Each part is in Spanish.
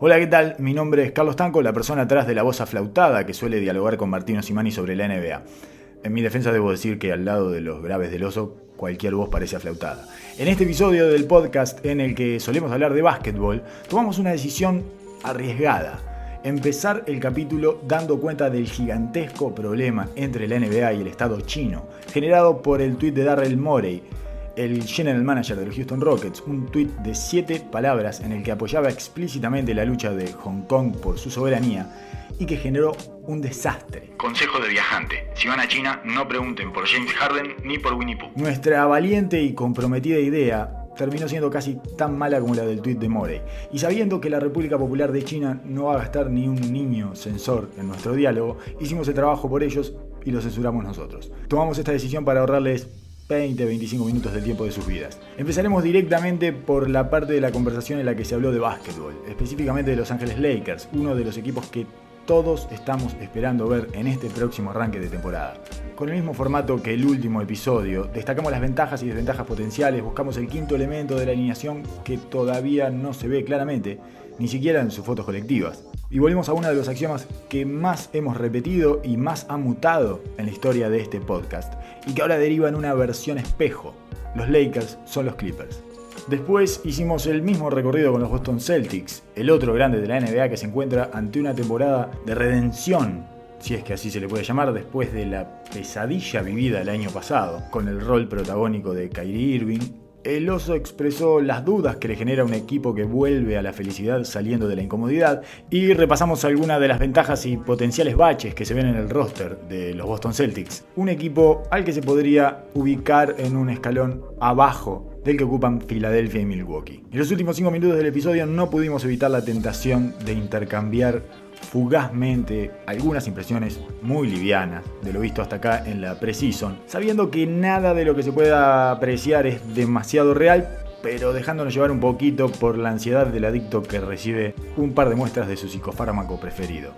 Hola, ¿qué tal? Mi nombre es Carlos Tanco, la persona atrás de la voz aflautada que suele dialogar con Martino Simani sobre la NBA. En mi defensa debo decir que al lado de los graves del oso, cualquier voz parece aflautada. En este episodio del podcast en el que solemos hablar de básquetbol, tomamos una decisión arriesgada. Empezar el capítulo dando cuenta del gigantesco problema entre la NBA y el Estado chino, generado por el tuit de Darrell Morey, el general manager de los Houston Rockets, un tuit de siete palabras en el que apoyaba explícitamente la lucha de Hong Kong por su soberanía y que generó un desastre. Consejo de viajante. Si van a China, no pregunten por James Harden ni por Winnie Pooh. Nuestra valiente y comprometida idea terminó siendo casi tan mala como la del tuit de Morey. Y sabiendo que la República Popular de China no va a gastar ni un niño censor en nuestro diálogo, hicimos el trabajo por ellos y lo censuramos nosotros. Tomamos esta decisión para ahorrarles 20-25 minutos del tiempo de sus vidas. Empezaremos directamente por la parte de la conversación en la que se habló de básquetbol, específicamente de Los Ángeles Lakers, uno de los equipos que todos estamos esperando ver en este próximo arranque de temporada. Con el mismo formato que el último episodio, destacamos las ventajas y desventajas potenciales, buscamos el quinto elemento de la alineación que todavía no se ve claramente, ni siquiera en sus fotos colectivas. Y volvemos a uno de los axiomas que más hemos repetido y más ha mutado en la historia de este podcast, y que ahora deriva en una versión espejo. Los Lakers son los Clippers. Después hicimos el mismo recorrido con los Boston Celtics, el otro grande de la NBA que se encuentra ante una temporada de redención, si es que así se le puede llamar, después de la pesadilla vivida el año pasado, con el rol protagónico de Kyrie Irving. El oso expresó las dudas que le genera un equipo que vuelve a la felicidad saliendo de la incomodidad y repasamos algunas de las ventajas y potenciales baches que se ven en el roster de los Boston Celtics. Un equipo al que se podría ubicar en un escalón abajo del que ocupan Filadelfia y Milwaukee. En los últimos 5 minutos del episodio no pudimos evitar la tentación de intercambiar fugazmente algunas impresiones muy livianas de lo visto hasta acá en la preseason, sabiendo que nada de lo que se pueda apreciar es demasiado real, pero dejándonos llevar un poquito por la ansiedad del adicto que recibe un par de muestras de su psicofármaco preferido.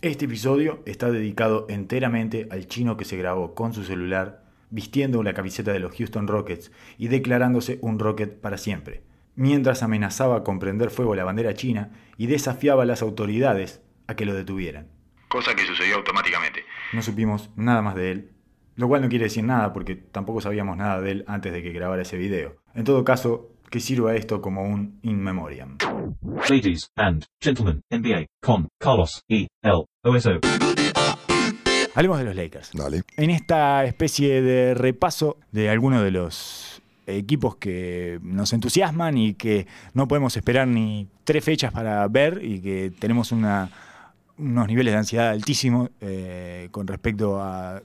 Este episodio está dedicado enteramente al chino que se grabó con su celular vistiendo la camiseta de los Houston Rockets y declarándose un Rocket para siempre, mientras amenazaba con prender fuego la bandera china y desafiaba a las autoridades a que lo detuvieran. Cosa que sucedió automáticamente. No supimos nada más de él, lo cual no quiere decir nada porque tampoco sabíamos nada de él antes de que grabara ese video. En todo caso, que sirva esto como un in memoriam. Ladies and gentlemen, NBA con Carlos E. L. OSO. Hablemos de los Lakers. Dale. En esta especie de repaso de algunos de los equipos que nos entusiasman y que no podemos esperar ni tres fechas para ver y que tenemos una, unos niveles de ansiedad altísimos eh, con respecto a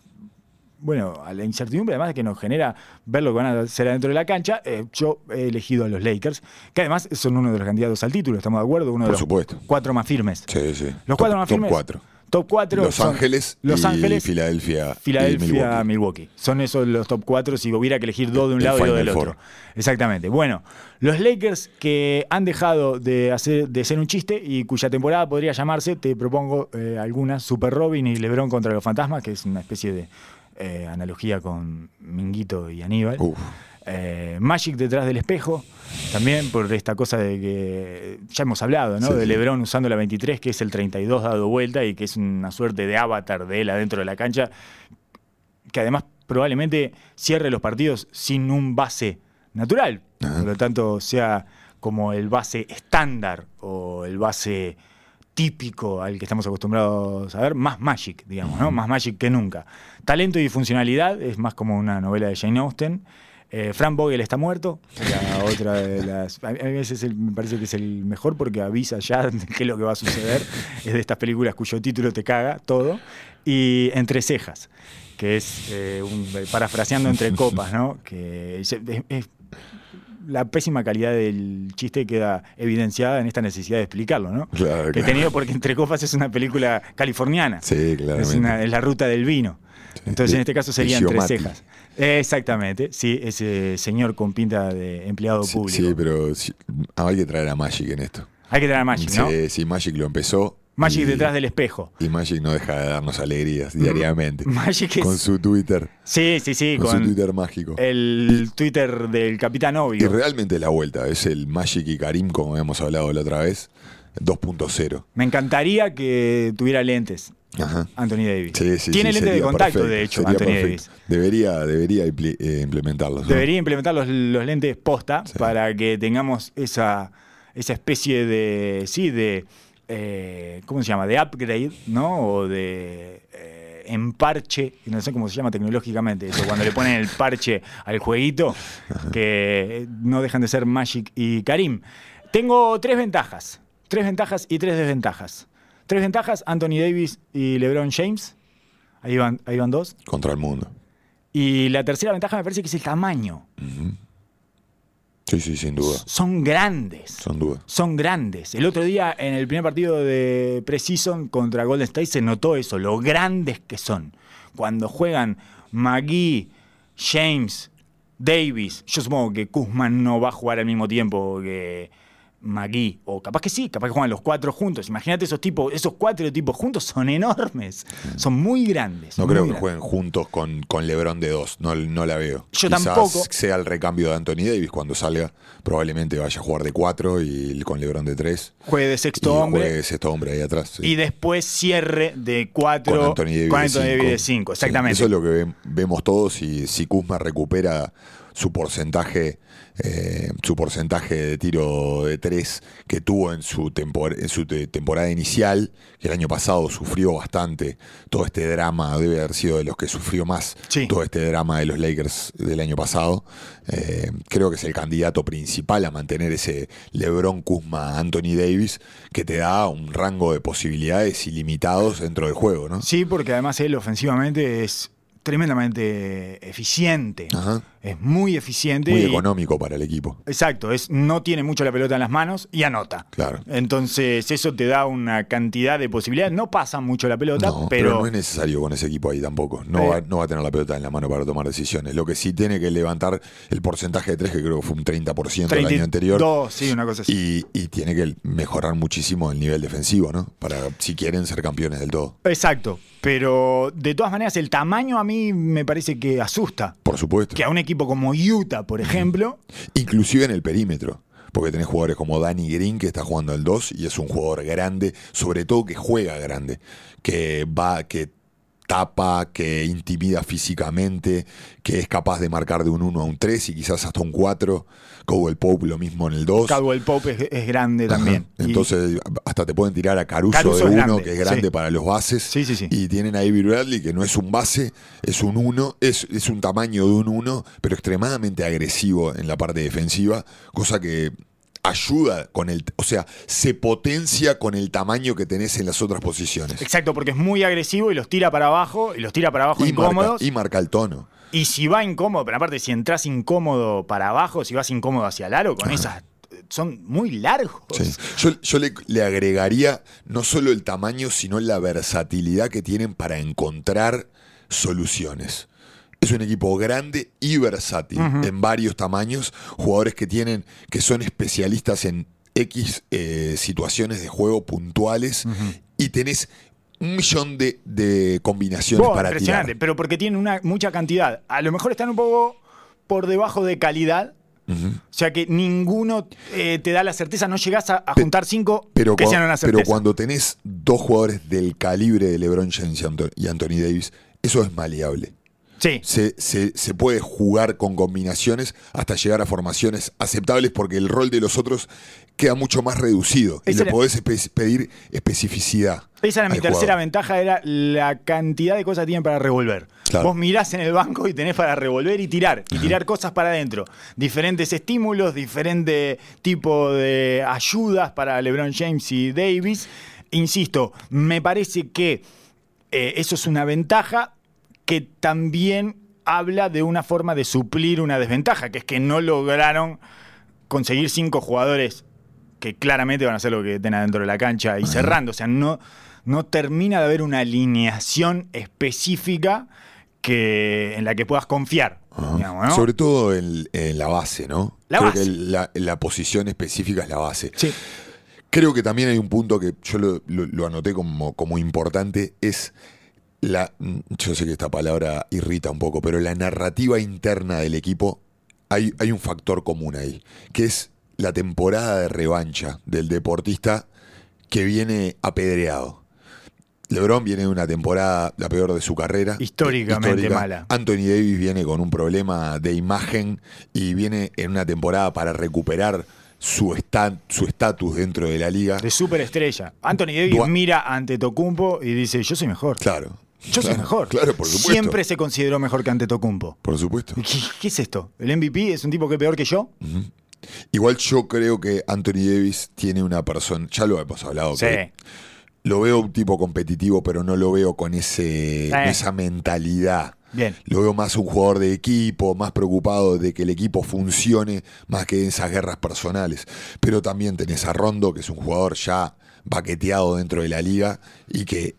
bueno, a la incertidumbre además que nos genera ver lo que van a hacer adentro de la cancha, eh, yo he elegido a los Lakers, que además son uno de los candidatos al título, ¿estamos de acuerdo? Uno de los supuesto. cuatro más firmes. Sí, sí. Los Top- cuatro más top firmes. cuatro. Top 4 Los Ángeles Los y Ángeles, Filadelfia y Filadelfia, Milwaukee. Milwaukee. Son esos los top 4 si hubiera que elegir dos de un El lado y dos del Four. otro. Exactamente. Bueno, los Lakers que han dejado de, hacer, de ser un chiste y cuya temporada podría llamarse, te propongo eh, algunas, Super Robin y LeBron contra los fantasmas, que es una especie de eh, analogía con Minguito y Aníbal. Uf. Eh, Magic detrás del espejo, también por esta cosa de que ya hemos hablado, ¿no? Sí, de. LeBron usando la 23, que es el 32 dado vuelta y que es una suerte de avatar de él adentro de la cancha, que además probablemente cierre los partidos sin un base natural, Ajá. por lo tanto sea como el base estándar o el base típico al que estamos acostumbrados a ver, más Magic, digamos, ¿no? Más Magic que nunca. Talento y funcionalidad es más como una novela de Jane Austen. Eh, Frank Vogel está muerto, la otra de las. A veces el- me parece que es el mejor porque avisa ya de qué es lo que va a suceder. Es de estas películas cuyo título te caga todo. Y Entre Cejas, que es eh, un- parafraseando entre copas, ¿no? Que es- es- es- la pésima calidad del chiste queda evidenciada en esta necesidad de explicarlo, ¿no? Claro, que he claro. tenido porque Entre Copas es una película californiana. Sí, Es, una- es la ruta del vino. Entonces, en este caso sería entre cejas. Exactamente, sí, ese señor con pinta de empleado Sí, público. sí, pero sí, hay que traer a Magic en esto. Hay que tener a Magic, ¿no? Sí, Magic lo empezó Magic Y- detrás del espejo. Y Magic no deja de darnos alegrías diariamente. Magic es. Con su Twitter. Sí, sí, sí, Con, su Twitter mágico. el Twitter del Capitán Y Obvio. realmente la vuelta. Es el Magic y Karim, como habíamos hablado la otra vez. 2.0. Me encantaría que tuviera lentes. Ajá. Anthony Davis. Sí, sí, Tiene sí, lentes de contacto, perfecto, de hecho, Anthony perfecto. Davis. Debería, debería eh, implementarlos. ¿no? Debería implementar los, los lentes posta para que tengamos esa, esa especie de. Sí, de. eh, ¿Cómo se llama? De upgrade, ¿no? O de. eh, emparche, no sé cómo se llama tecnológicamente eso, cuando le ponen el parche al jueguito, que no dejan de ser Magic y Karim. Tengo tres ventajas, tres ventajas y tres desventajas. Tres ventajas, Anthony Davis y LeBron James. Ahí van, ahí van dos. Contra el mundo. Y la tercera ventaja me parece que es el tamaño. Sí, sí, sin duda. Son grandes. Son dudas. Son grandes. El otro día, en el primer partido de Precision contra Golden State, se notó eso, lo grandes que son. Cuando juegan McGee, James, Davis, yo supongo que Kuzman no va a jugar al mismo tiempo que McGee, o capaz que sí, capaz que juegan los cuatro juntos. Imagínate esos tipos, esos cuatro tipos juntos son enormes, son muy grandes. No muy creo que jueguen juntos con, con LeBron de dos. No, no la veo. Yo Quizás tampoco. sea el recambio de Anthony Davis cuando salga. Probablemente vaya a jugar de cuatro y con LeBron de tres. Juegue de Y sexto hombre. juegue sexto hombre ahí atrás. sí. Y después cierre de cuatro con Anthony Davis, con de, cinco. Davis de cinco, Sí, exactamente. eso es lo que ve- vemos todos y si Kuzma recupera su porcentaje eh, su porcentaje de tiro de tres que tuvo en su, tempor- en su te- temporada inicial, que el año pasado sufrió bastante todo este drama, debe haber sido de los que sufrió más Sí. todo este drama de los Lakers del año pasado. Eh, creo que es el candidato principal a mantener ese LeBron Kuzma Anthony Davis que te da un rango de posibilidades ilimitados dentro del juego, ¿no? Sí, porque además él ofensivamente es tremendamente eficiente. Ajá. Es muy eficiente. Muy y- económico para el equipo. Exacto, es, no tiene mucho la pelota en las manos y anota. Claro. Entonces eso te da una cantidad de posibilidades. No pasa mucho la pelota, No, pero, pero, no es necesario con ese equipo ahí tampoco. No, Eh. va, no va a tener la pelota en la mano para tomar decisiones. Lo que sí tiene que levantar el porcentaje de tres, que creo que fue un 30% el año anterior. 32, sí, una cosa así. Y, y tiene que mejorar muchísimo el nivel defensivo, ¿no? Para si quieren ser campeones del todo. Exacto, pero de todas maneras el tamaño a mí me parece que asusta. Por supuesto. Que a un equipo como Utah, por ejemplo, Inclusive en el perímetro. Porque tenés jugadores como Danny Green que está jugando al 2 y es un jugador grande, sobre todo que juega grande, que va, que tapa, que intimida físicamente, que es capaz de marcar de un 1 a un 3 y quizás hasta un 4. Cowell Pope lo mismo en el 2. Caldwell Pope es, es grande también. Y- Entonces, hasta te pueden tirar a Caruso, Caruso de es uno, grande, que es grande sí. para los bases. Sí, sí, sí. Y tienen a Avery Bradley, que no es un base, es un 1, es, es un tamaño de un 1, pero extremadamente agresivo en la parte defensiva, cosa que ayuda con el. O sea, se potencia con el tamaño que tenés en las otras posiciones. Exacto, porque es muy agresivo y los tira para abajo, y los tira para abajo Y marca, incómodos. y marca el tono. Y si va incómodo, pero aparte, si entras incómodo para abajo, si vas incómodo hacia el aro, con esas. Son muy largos. Sí. Yo, yo le, le agregaría no solo el tamaño, sino la versatilidad que tienen para encontrar soluciones. Es un equipo grande y versátil en varios tamaños, jugadores que tienen, que son especialistas en X eh, situaciones de juego puntuales y tenés un millón de, de combinaciones Buah, para impresionante, tirar. pero porque tienen una, mucha cantidad. A lo mejor están un poco por debajo de calidad. Ujú. O sea que ninguno eh, te da la certeza, no llegás a, a juntar cinco Pero, que sean una pero certeza. cuando tenés dos jugadores del calibre de LeBron James y Anthony Davis, eso es maleable. Sí, se, se- se puede jugar con combinaciones hasta llegar a formaciones aceptables porque el rol de los otros queda mucho más reducido y le era- podés espe- pedir especificidad. esa era mi tercera ventaja, era la cantidad de cosas que tienen para revolver. Claro. Vos mirás en el banco y tenés para revolver y tirar, y tirar cosas para adentro. Diferentes estímulos, diferente tipo de ayudas para LeBron James y Davis. Insisto, me parece que eh, eso es una ventaja que también habla de una forma de suplir una desventaja, que es que no lograron conseguir cinco jugadores que claramente van a hacer lo que tengan dentro de la cancha y cerrando. O sea, no, no termina de haber una alineación específica que, en la que puedas confiar. Ajá. digamos, ¿no? Sobre todo en, en la base, ¿no? La Creo base. que la, la posición específica es la base. Sí. Creo que también hay un punto que yo lo, lo- lo anoté como, como importante, es la, yo sé que esta palabra irrita un poco, pero la narrativa interna del equipo, hay, hay un factor común ahí, que es la temporada de revancha del deportista que viene apedreado. LeBron viene de una temporada la peor de su carrera. Históricamente mala. Anthony Davis viene con un problema de imagen y viene en una temporada para recuperar su esta- su estatus dentro de la liga. De superestrella. Anthony Davis Dua- mira ante Tocumpo y dice, yo soy mejor. Claro. Yo soy mejor. Claro, por supuesto. Siempre se consideró mejor que ante Tocumpo. Por supuesto. ¿Qué, qué es esto? ¿El MVP es un tipo que es peor que yo? Igual yo creo que Anthony Davis tiene una persona, ya lo hemos hablado, Sí. que lo veo un tipo competitivo, pero no lo veo con ese, con esa mentalidad. Bien. Lo veo más un jugador de equipo, más preocupado de que el equipo funcione, más que en esas guerras personales. Pero también tenés a Rondo, que es un jugador ya baqueteado dentro de la liga y que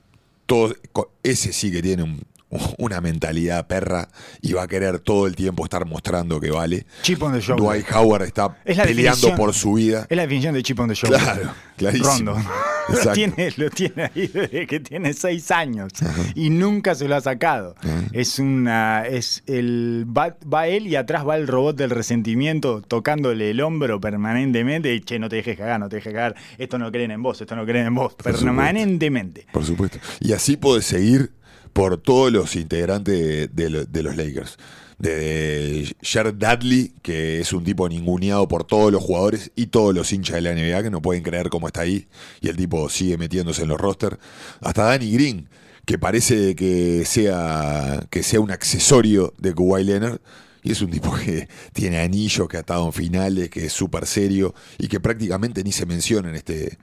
todo, ese sí que tiene un- una mentalidad perra y va a querer todo el tiempo estar mostrando que vale. Chip on the shoulder. Dwight Howard está Es peleando por su vida. Es la definición de chip on the shoulder. Claro, clarísimo. Rondo. Lo tiene, lo tiene ahí desde que tiene seis años y nunca se lo ha sacado. Es una, es el va, va él y atrás va el robot del resentimiento tocándole el hombro permanentemente y che, no te dejes cagar, no te dejes cagar, esto no creen en vos, esto no creen en vos, permanentemente. Por supuesto. Y así puede seguir por todos los integrantes de, de lo- de los Lakers. De Jared Dudley, que es un tipo ninguneado por todos los jugadores y todos los hinchas de la NBA que no pueden creer cómo está ahí. Y el tipo sigue metiéndose en los rosters. Hasta Danny Green, que parece que sea, que sea un accesorio de Kawhi Leonard. Y es un tipo que tiene anillos, que ha estado en finales, que es súper serio y que prácticamente ni se menciona en este,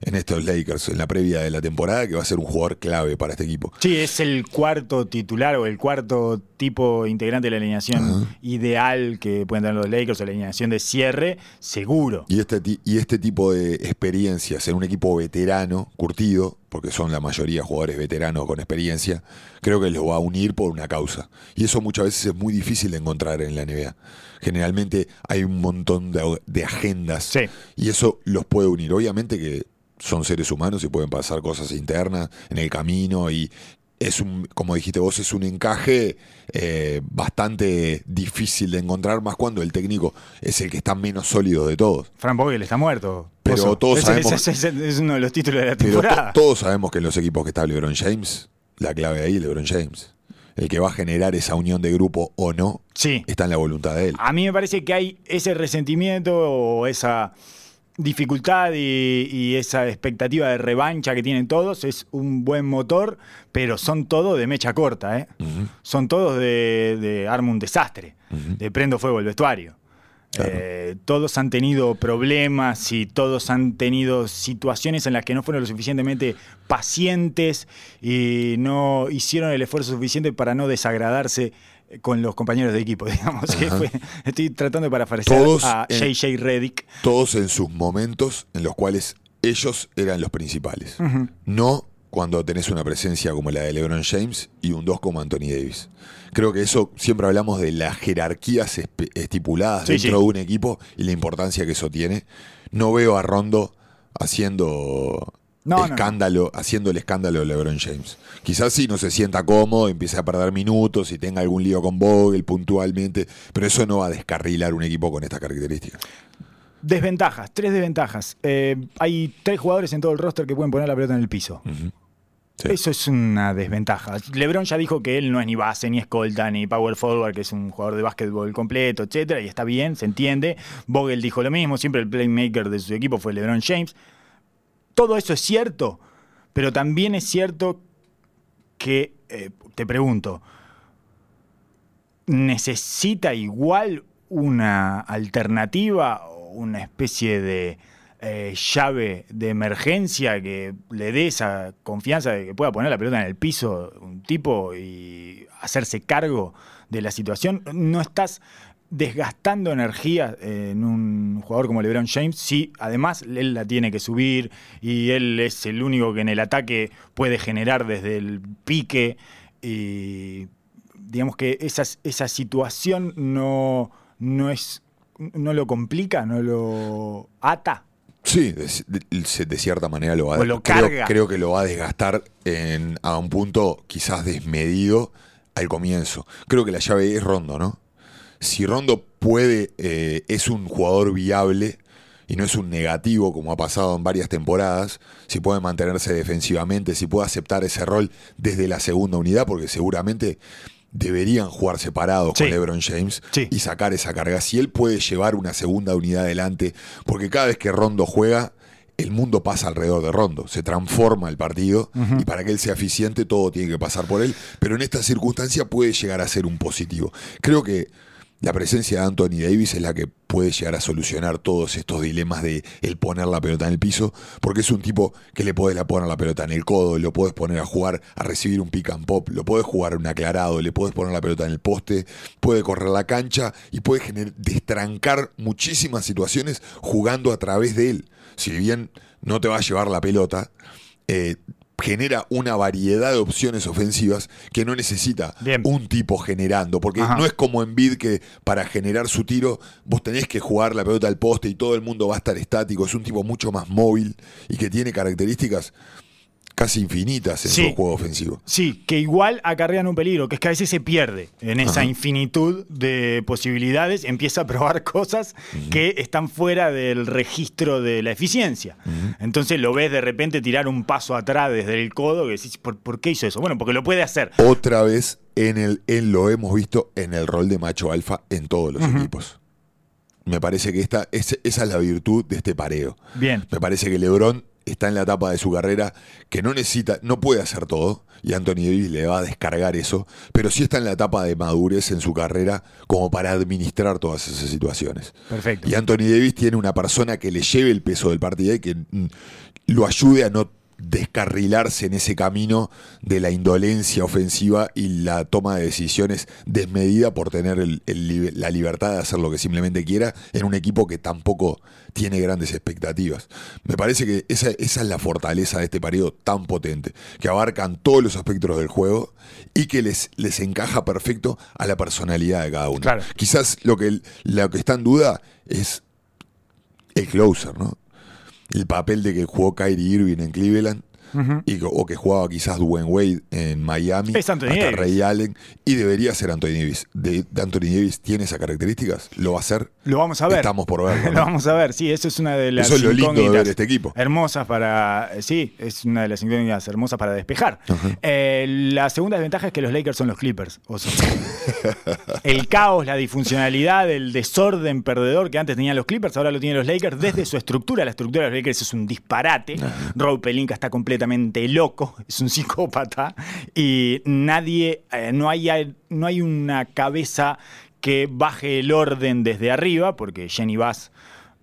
en estos Lakers, en la previa de la temporada, que va a ser un jugador clave para este equipo. Sí, es el cuarto titular o el cuarto tipo integrante de la alineación ideal que pueden tener los Lakers o la alineación de cierre, seguro. Y este, y este tipo de experiencias en un equipo veterano, curtido, porque son la mayoría jugadores veteranos con experiencia, creo que los va a unir por una causa. Y eso muchas veces es muy difícil de encontrar en la NBA. Generalmente hay un montón de, de agendas Sí. y eso los puede unir. Obviamente que son seres humanos y pueden pasar cosas internas en el camino y es un, como dijiste vos, es un encaje eh, bastante difícil de encontrar, más cuando el técnico es el que está menos sólido de todos. Frank Vogel está muerto. Pero Oso. todos sabemos- es uno de los títulos de la to- temporada. todos sabemos que en los equipos que está LeBron James, la clave ahí es LeBron James. El que va a generar esa unión de grupo o no, Sí. está en la voluntad de él. A mí me parece que hay ese resentimiento o esa dificultad y, y esa expectativa de revancha que tienen todos. Es un buen motor, pero son todos de mecha corta. ¿eh? Son todos de, de arma un desastre, de prendo fuego el vestuario. Eh, todos han tenido problemas y todos han tenido situaciones en las que no fueron lo suficientemente pacientes y no hicieron el esfuerzo suficiente para no desagradarse con los compañeros de equipo, digamos. que fue- estoy tratando de parafrasear Todos a JJ Reddick. Todos en sus momentos en los cuales ellos eran los principales. No cuando tenés una presencia como la de LeBron James y un 2 como Anthony Davis. Creo que eso siempre hablamos de las jerarquías estipuladas Sí, dentro sí. de un equipo y la importancia que eso tiene. No veo a Rondo haciendo No, no, no. escándalo, haciendo el escándalo de LeBron James. Quizás sí no se sienta cómodo, empiece a perder minutos y tenga algún lío con Vogel puntualmente, pero eso no va a descarrilar un equipo con estas características. Desventajas, tres desventajas. Eh, hay tres jugadores en todo el roster que pueden poner la pelota en el piso. Sí. Eso es una desventaja. LeBron ya dijo que él no es ni base, ni escolta, ni power forward, que es un jugador de básquetbol completo, etcétera, y está bien, se entiende. Vogel dijo lo mismo, siempre el playmaker de su equipo fue LeBron James. Todo eso es cierto, pero también es cierto que, eh, te pregunto, ¿necesita igual una alternativa una especie de eh, llave de emergencia que le dé esa confianza de que pueda poner la pelota en el piso un tipo y hacerse cargo de la situación? ¿No estás desgastando energía en un jugador como LeBron James si además él la tiene que subir y él es el único que en el ataque puede generar desde el pique y digamos que esa, esa situación no, no es no lo complica, no lo ata. Sí, de, de- de cierta manera lo va a lo creo, carga. creo que lo va a desgastar en- a un punto quizás desmedido al comienzo. Creo que la llave es Rondo, ¿no? Si Rondo puede, eh, es un jugador viable y no es un negativo como ha pasado en varias temporadas, si puede mantenerse defensivamente, si puede aceptar ese rol desde la segunda unidad, porque seguramente deberían jugar separados Sí. con LeBron James Sí. y sacar esa carga. Si él puede llevar una segunda unidad adelante, porque cada vez que Rondo juega, el mundo pasa alrededor de Rondo, se transforma el partido y para que él sea eficiente todo tiene que pasar por él, pero en esta circunstancia puede llegar a ser un positivo. Creo que la presencia de Anthony Davis es la que puede llegar a solucionar todos estos dilemas de el poner la pelota en el piso, porque es un tipo que le podés la poner la pelota en el codo, lo podés poner a jugar, a recibir un pick and pop, lo podés jugar un aclarado, le podés poner la pelota en el poste, puede correr la cancha y puede destrancar muchísimas situaciones jugando a través de él. Si bien no te va a llevar la pelota, eh, genera una variedad de opciones ofensivas que no necesita Bien. un tipo generando, porque Ajá. no es como en Bid que para generar su tiro vos tenés que jugar la pelota al poste y todo el mundo va a estar estático, es un tipo mucho más móvil y que tiene características casi infinitas en Sí. su juego ofensivo. Sí, que igual acarrean un peligro, que es que a veces se pierde en esa Ajá. infinitud de posibilidades, empieza a probar cosas que están fuera del registro de la eficiencia. Entonces lo ves de repente tirar un paso atrás desde el codo, que decís, ¿por, por qué hizo eso? Bueno, porque lo puede hacer. Otra vez en el en lo hemos visto en el rol de macho alfa en todos los equipos. Me parece que esta es, esa es la virtud de este pareo. Bien. Me parece que LeBron está en la etapa de su carrera que no necesita, no puede hacer todo, y Anthony Davis le va a descargar eso, pero sí está en la etapa de madurez en su carrera como para administrar todas esas situaciones. Perfecto. Y Anthony Davis tiene una persona que le lleve el peso del partido y que mm, lo ayude a no descarrilarse en ese camino de la indolencia ofensiva y la toma de decisiones desmedida por tener el- el libe- la libertad de hacer lo que simplemente quiera en un equipo que tampoco tiene grandes expectativas. Me parece que esa, esa es la fortaleza de este partido tan potente, que abarcan todos los aspectos del juego y que les, les encaja perfecto a la personalidad de cada uno. Claro. Quizás lo que, lo que está en duda es el closer, ¿no? El papel de que jugó Kyrie Irving en Cleveland y, o que jugaba quizás Dwayne Wade en Miami, Es hasta Davis. Ray Allen, y debería ser Anthony Davis. De, Anthony Davis tiene esas características, lo va a hacer. Lo vamos a ver. Estamos por verlo. Lo vamos a ver, sí, eso es una de las Eso es lo lindo de ver este equipo. Hermosas para. Sí, es una de las incógnitas hermosas para despejar. Eh, la segunda desventaja es que los Lakers son los Clippers. O el caos, la disfuncionalidad, el desorden perdedor que antes tenían los Clippers, ahora lo tienen los Lakers desde su estructura. La estructura de los Lakers es un disparate. Rob Pelinka está completamente loco, es un psicópata. Y nadie, eh, no, hay, no hay una cabeza que baje el orden desde arriba, porque Jenny Bass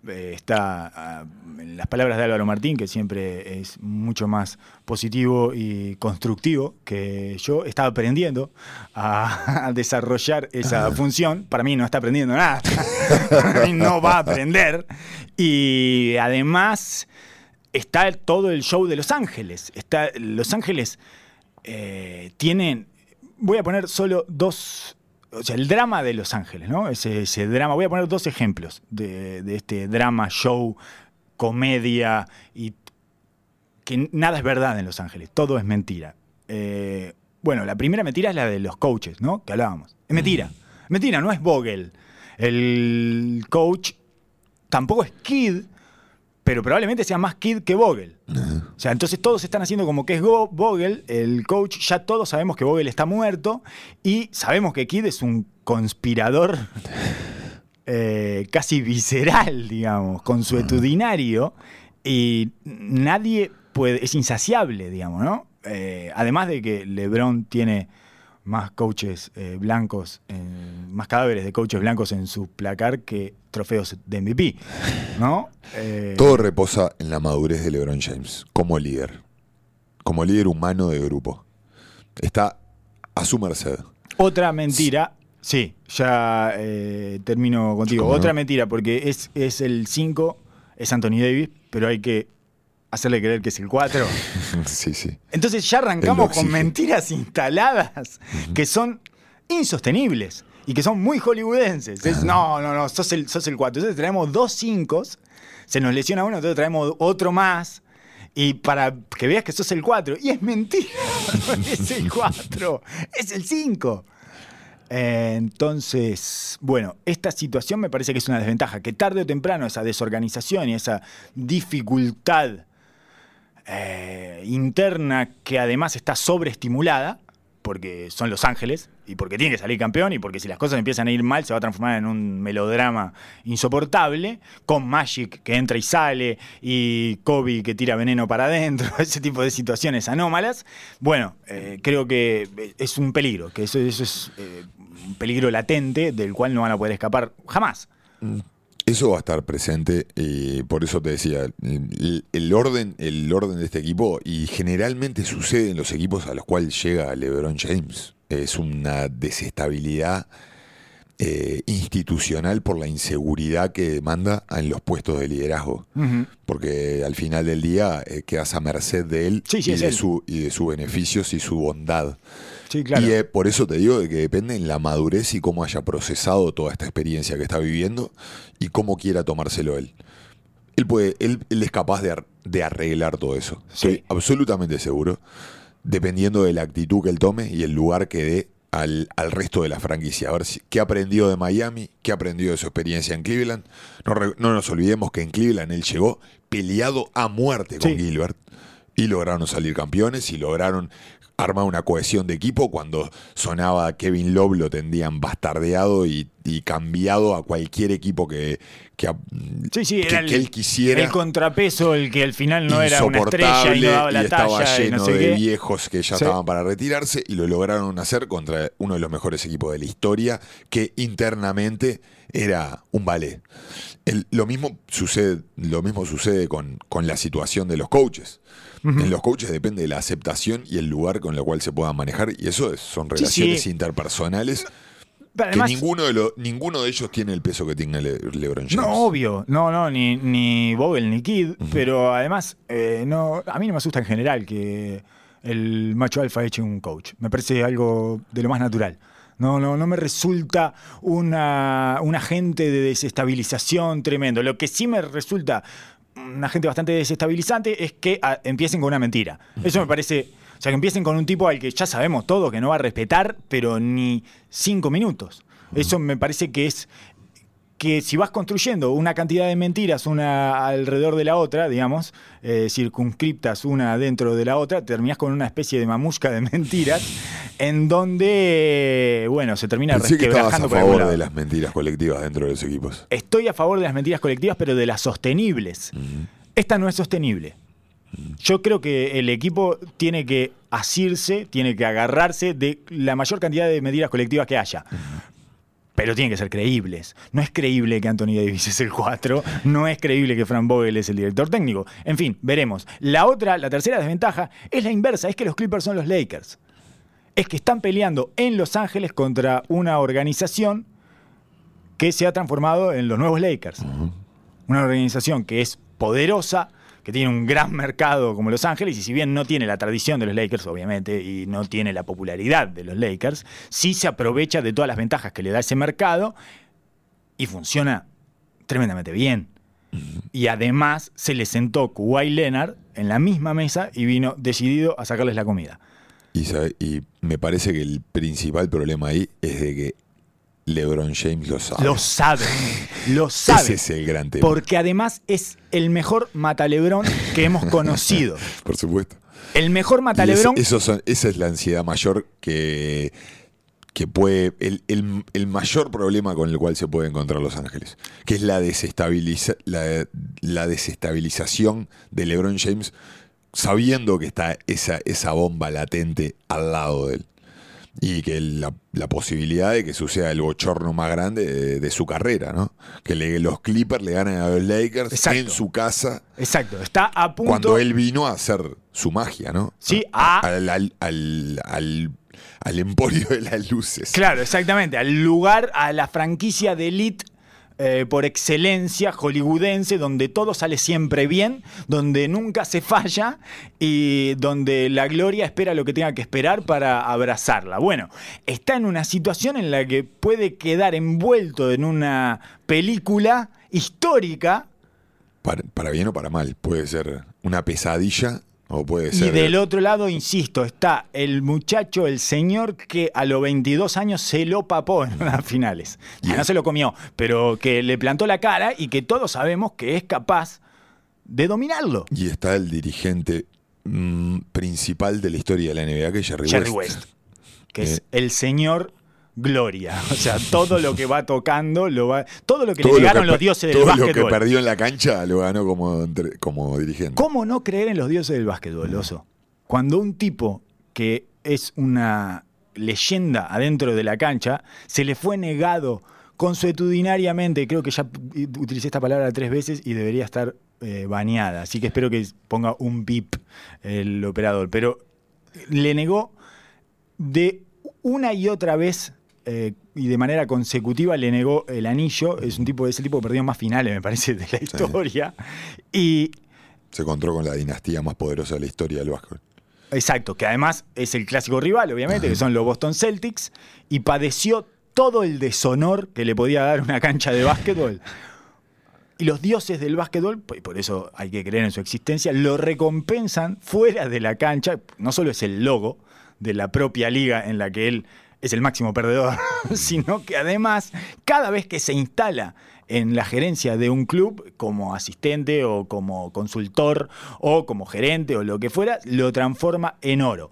eh, está, ah, en las palabras de Álvaro Martín, que siempre es mucho más positivo y constructivo que yo, está aprendiendo a, a desarrollar esa función. Para mí no está aprendiendo nada, no va a aprender. Y además está todo el show de Los Ángeles. Está, Los Ángeles eh, tienen, voy a poner solo dos o sea, el drama de Los Ángeles, ¿no? Ese, ese drama. Voy a poner dos ejemplos de, de este drama, show, comedia y que nada es verdad en Los Ángeles, todo es mentira. Eh, bueno, la primera mentira es la de los coaches, ¿no? Que hablábamos. Es mentira. Mentira, no es Vogel. El coach tampoco es Kid, pero probablemente sea más Kid que Vogel. O sea, entonces todos están haciendo como que es Go- Vogel, el coach, ya todos sabemos que Vogel está muerto y sabemos que Kid es un conspirador eh, casi visceral, digamos, consuetudinario y nadie puede, es insaciable, digamos, ¿no? Eh, además de que LeBron tiene más coaches eh, blancos, en- más cadáveres de coaches blancos en su placar que trofeos de MVP, ¿no? Eh, Todo reposa en la madurez de LeBron James como líder, como líder humano de grupo. Está a su merced. Otra mentira. Sí, ya eh, termino contigo. Otra mentira, porque es, es el 5, es Anthony Davis, pero hay que hacerle creer que es el 4. sí, sí. Entonces ya arrancamos con mentiras instaladas que son insostenibles y que son muy hollywoodenses. Es, no, no, no, sos el, sos el 4. Entonces tenemos dos 5 se nos lesiona uno, entonces traemos otro más. Y para que veas que sos el 4. Y es mentira, no es el 4, es el 5. Eh, entonces, bueno, esta situación me parece que es una desventaja, que tarde o temprano esa desorganización y esa dificultad eh, interna que además está sobreestimulada, porque son Los Ángeles y porque tiene que salir campeón y porque si las cosas empiezan a ir mal se va a transformar en un melodrama insoportable, con Magic que entra y sale y Kobe que tira veneno para adentro, ese tipo de situaciones anómalas. Bueno, eh, creo que es un peligro, que eso, es eh, un peligro latente del cual no van a poder escapar jamás. Eso va a estar presente, y por eso te decía, el, el orden, el orden de este equipo, y generalmente sucede en los equipos a los cuales llega LeBron James, es una desestabilidad eh, institucional por la inseguridad que demanda en los puestos de liderazgo. Porque al final del día eh, quedas a merced de él, Sí, sí, y, de él. su, y de sus beneficios y su bondad. Sí, claro. Y eh, por eso te digo de que depende en la madurez y cómo haya procesado toda esta experiencia que está viviendo y cómo quiera tomárselo él. Él, puede, él, él es capaz de, ar- de arreglar todo eso. Sí. Estoy absolutamente seguro. Dependiendo de la actitud que él tome y el lugar que dé al, al resto de la franquicia. A ver si- qué aprendió de Miami, qué aprendió de su experiencia en Cleveland. No, re- no nos olvidemos que en Cleveland él llegó peleado a muerte con Sí. Gilbert y lograron salir campeones y lograron armar una cohesión de equipo cuando sonaba Kevin Love lo tendían bastardeado y, y cambiado a cualquier equipo que, que, Sí, sí, que- era el, que él quisiera el contrapeso, el que al final no era una estrella y no daba la estaba talla lleno no sé de qué. viejos que ya Sí. estaban para retirarse y lo lograron hacer contra uno de los mejores equipos de la historia que internamente era un ballet. El- lo mismo sucede, lo mismo sucede con, con la situación de los coaches. En los coaches depende de la aceptación y el lugar con el cual se puedan manejar y eso es- son relaciones sí. interpersonales Pero además, que ninguno de, los ninguno de ellos tiene el peso que tiene Le- LeBron James. No, obvio. No, no, ni, ni Vogel ni Kid. Pero además, eh, no, a mí no me asusta en general que el macho alfa eche un coach. Me parece algo de lo más natural. No, no, no me resulta una, un agente de desestabilización tremendo. Lo que sí me resulta un agente bastante desestabilizante es que ah, empiecen con una mentira. Eso me parece. O sea, que empiecen con un tipo al que ya sabemos todo que no va a respetar, pero ni cinco minutos. Eso me parece que es que si vas construyendo una cantidad de mentiras una alrededor de la otra, digamos, eh, circunscriptas una dentro de la otra, terminas con una especie de mamusca de mentiras en donde, bueno, se termina Pensé que estabas a favor de las mentiras colectivas dentro de los equipos. Estoy a favor de las mentiras colectivas, pero de las sostenibles. Esta no es sostenible. Yo creo que el equipo tiene que asirse, tiene que agarrarse de la mayor cantidad de medidas colectivas que haya. Pero tienen que ser creíbles. No es creíble que Anthony Davis es el 4, no es creíble que Frank Vogel es el director técnico. En fin, veremos. La otra, la tercera desventaja es la inversa, es que los Clippers son los Lakers. Es que están peleando en Los Ángeles contra una organización que se ha transformado en los nuevos Lakers. Una organización que es poderosa, que tiene un gran mercado como Los Ángeles, y si bien no tiene la tradición de los Lakers, obviamente, y no tiene la popularidad de los Lakers, sí se aprovecha de todas las ventajas que le da ese mercado y funciona tremendamente bien. Y además se le sentó Kawhi Leonard en la misma mesa y vino decidido a sacarles la comida. Y, sabe- y me parece que el principal problema ahí es de que LeBron James lo sabe. Lo sabe, lo sabe. Ese es el gran tema. Porque además es el mejor matalebrón que hemos conocido. Por supuesto. El mejor matalebrón. son- esa es la ansiedad mayor que, que puede. El, el- el mayor problema con el cual se puede encontrar Los Ángeles. Que es la, desestabiliza, la, la desestabilización de LeBron James sabiendo que está esa, esa bomba latente al lado de él. Y que la, la posibilidad de que suceda el bochorno más grande de, de su carrera, ¿no? Que le- los Clippers le ganen a los Lakers Exacto. en su casa Exacto, está a punto. cuando él vino a hacer su magia, ¿no? Sí, a- al, al, al, al- al emporio de las luces. Claro, exactamente. Al lugar, a la franquicia de elite eh, por excelencia hollywoodense, donde todo sale siempre bien, donde nunca se falla y donde la gloria espera lo que tenga que esperar para abrazarla. Bueno, está en una situación en la que puede quedar envuelto en una película histórica para, para bien o para mal. Puede ser una pesadilla o puede Y ser. del otro lado, insisto, está el muchacho, el señor que a los 22 años se lo papó en unas finales. Ya no se lo comió, pero que le plantó la cara y que todos sabemos que es capaz de dominarlo. Y está el dirigente mm, principal de la historia de la NBA, que es Jerry, Jerry West. West, que es Eh. el señor Gloria. O sea, todo lo que va tocando, lo va, todo lo que Todo le lo que los dioses del todo lo que básquetbol. perdió en la cancha lo ganó como, como dirigente. ¿Cómo no creer en los dioses del básquetbol, Oso? Cuando un tipo que es una leyenda adentro de la cancha se le fue negado consuetudinariamente, creo que ya utilicé esta palabra tres veces y debería estar eh, baneada, así que espero que ponga un bip el operador, pero le negó de una y otra vez eh, y de manera consecutiva le negó el anillo, es un tipo, es el tipo que perdió más finales, me parece, de la historia, y Se encontró con la dinastía más poderosa de la historia del básquetbol. Exacto, que además es el clásico rival, obviamente, que son los Boston Celtics, y padeció todo el deshonor que le podía dar una cancha de básquetbol. Y los dioses del básquetbol, pues por eso hay que creer en su existencia, lo recompensan fuera de la cancha. No solo es el logo de la propia liga en la que él es el máximo perdedor, sino que además, cada vez que se instala en la gerencia de un club como asistente o como consultor o como gerente o lo que fuera, lo transforma en oro.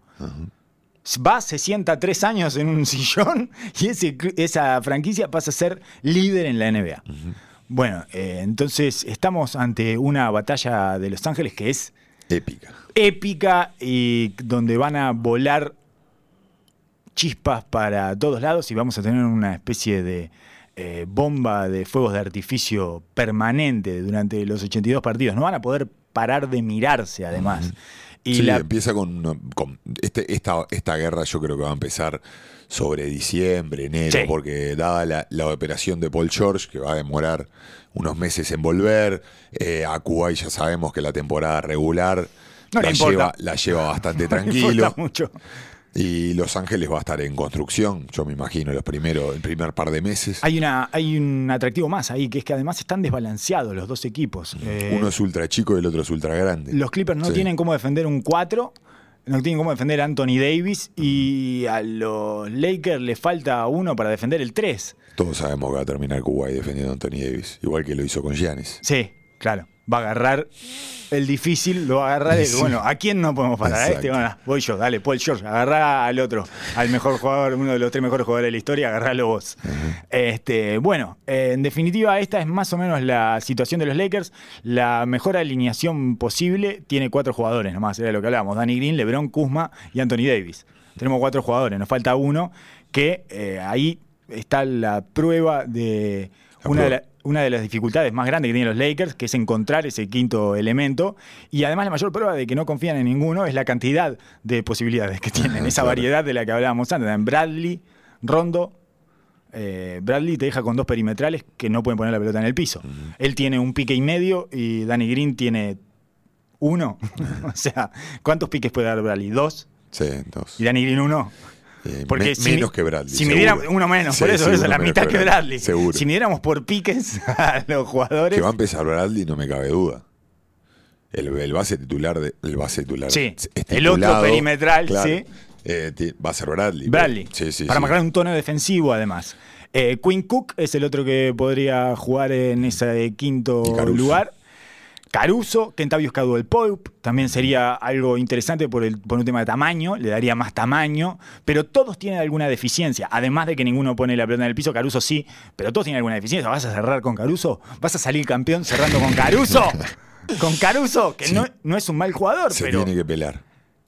Va, se sienta tres años en un sillón y ese esa franquicia pasa a ser líder en la NBA. Bueno, eh, entonces estamos ante una batalla de Los Ángeles que es Épica. épica y donde van a volar chispas para todos lados y vamos a tener una especie de eh, bomba de fuegos de artificio permanente durante los 82 partidos. No van a poder parar de mirarse además. Y sí, la- empieza con, este, esta, esta guerra yo creo que va a empezar sobre diciembre, enero, Sí. porque dada la, la operación de Paul George, que va a demorar unos meses en volver, eh, a Kuwait ya sabemos que la temporada regular No la, lleva, la lleva bastante me tranquilo. mucho. Y Los Ángeles va a estar en construcción, yo me imagino, los primeros, el primer par de meses. Hay, una, hay un atractivo más ahí, que es que además están desbalanceados los dos equipos. Eh, Uno es ultra chico y el otro es ultra grande. Los Clippers no Sí. tienen cómo defender un 4, no tienen cómo defender a Anthony Davis y a los Lakers les falta uno para defender el 3. Todos sabemos que va a terminar Kuwait defendiendo a Anthony Davis, igual que lo hizo con Giannis. Sí, claro. Va a agarrar el difícil, lo va a agarrar el. Sí. Bueno, ¿a quién no podemos parar? ¿A este? Bueno, voy yo, dale, Paul George, agarrá al otro, al mejor jugador, uno de los tres mejores jugadores de la historia, agarralo vos. este, bueno, eh, en definitiva, esta es más o menos la situación de los Lakers. La mejor alineación posible tiene cuatro jugadores nomás, era lo que hablábamos: Danny Green, LeBron, Kuzma y Anthony Davis. Tenemos cuatro jugadores, nos falta uno, que eh, ahí está la prueba de una de, la- una de las dificultades más grandes que tienen los Lakers, que es encontrar ese quinto elemento. Y además la mayor prueba de que no confían en ninguno es la cantidad de posibilidades que tienen, esa variedad de la que hablábamos antes. En Bradley, Rondo. eh, Bradley te deja con dos perimetrales que no pueden poner la pelota en el piso. Él tiene un pique y medio y Danny Green tiene uno. o sea, ¿cuántos piques puede dar Bradley? ¿Dos? Sí, entonces. ¿Y Danny Green uno? Eh, Porque me- si menos que Bradley. Si midiéramos, uno menos, por eso, eso, la mitad que Bradley. Seguro. Si midiéramos por piques a los jugadores. Que va a empezar Bradley, no me cabe duda. El, el base titular, de, el base titular. Sí, el otro perimetral, sí. eh, va a ser Bradley. Bradley. Sí, sí, para marcar un tono defensivo, además. Eh, Quinn Cook es el otro que podría jugar en ese quinto lugar. Caruso, Kentavious Caldwell Pope, también sería algo interesante por, el, por un tema de tamaño, le daría más tamaño, pero todos tienen alguna deficiencia, además de que ninguno pone la pelota en el piso, Caruso sí, pero todos tienen alguna deficiencia. ¿Vas a cerrar con Caruso? ¿Vas a salir campeón cerrando con Caruso? con Caruso, que Sí. no, no es un mal jugador, Se pero... tiene que pelar.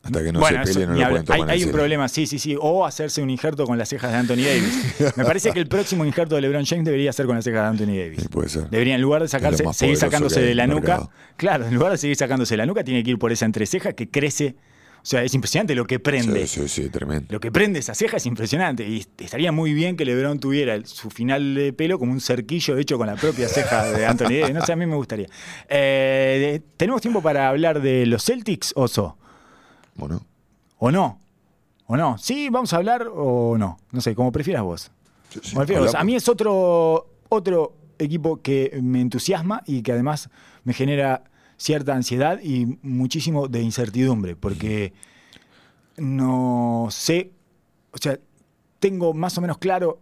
Hasta que no Bueno, se eso pelee, no lo pueden tomar hay, hay un problema, sí, sí, sí. O hacerse un injerto con las cejas de Anthony Davis. Me parece que el próximo injerto de LeBron James debería ser con las cejas de Anthony Davis. Sí, puede ser. Debería, en lugar de sacarse, seguir sacándose de la nuca. Claro, en lugar de seguir sacándose de la nuca, tiene que ir por esa entreceja que crece. O sea, es impresionante lo que prende. Sí, sí, sí, tremendo. Lo que prende esa ceja es impresionante. Y estaría muy bien que LeBron tuviera su final de pelo como un cerquillo hecho con la propia ceja de Anthony Davis. No sé, a mí me gustaría. Eh, ¿Tenemos tiempo para hablar de los Celtics, Oso? Bueno, ¿O no? ¿O no? Sí, vamos a hablar o no. No sé, como prefieras vos. sí, sí, Como prefieras vos. hablamos. A mí es otro, otro equipo que me entusiasma y que además me genera cierta ansiedad y muchísimo de incertidumbre, porque no sé, o sea, tengo más o menos claro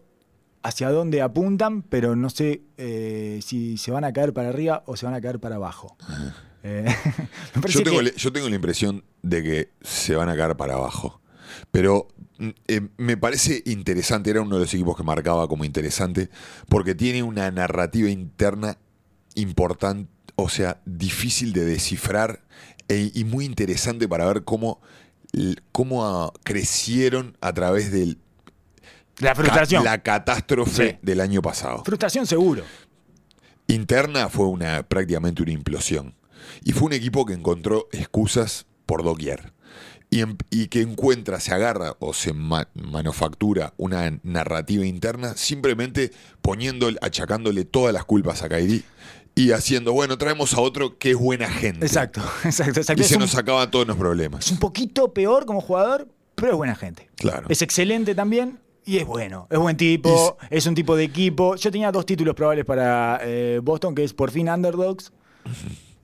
hacia dónde apuntan, pero no sé eh, si se van a caer para arriba o se van a caer para abajo. Eh, Yo tengo, que- yo tengo la impresión de que se van a caer para abajo. Pero mm, eh, me parece interesante, era uno de los equipos que marcaba como interesante, porque tiene una narrativa interna importante, o sea, difícil de descifrar e- y muy interesante para ver cómo, cómo ah, crecieron a través del la frustración. ca- la catástrofe Sí. del año pasado. Frustración seguro. interna fue una prácticamente una implosión. Y fue un equipo que encontró excusas por doquier. Y, em- y que encuentra, se agarra o se ma- manufactura una narrativa interna simplemente poniendo, achacándole todas las culpas a Kairi y haciendo, bueno, traemos a otro que es buena gente. Exacto, exacto, exacto. Y se un, nos acaban todos los problemas. es un poquito peor como jugador, pero es buena gente. Claro. Es excelente también y es bueno. Es buen tipo, es un tipo de equipo. Yo tenía dos títulos probables para eh, Boston, que es por fin Underdogs.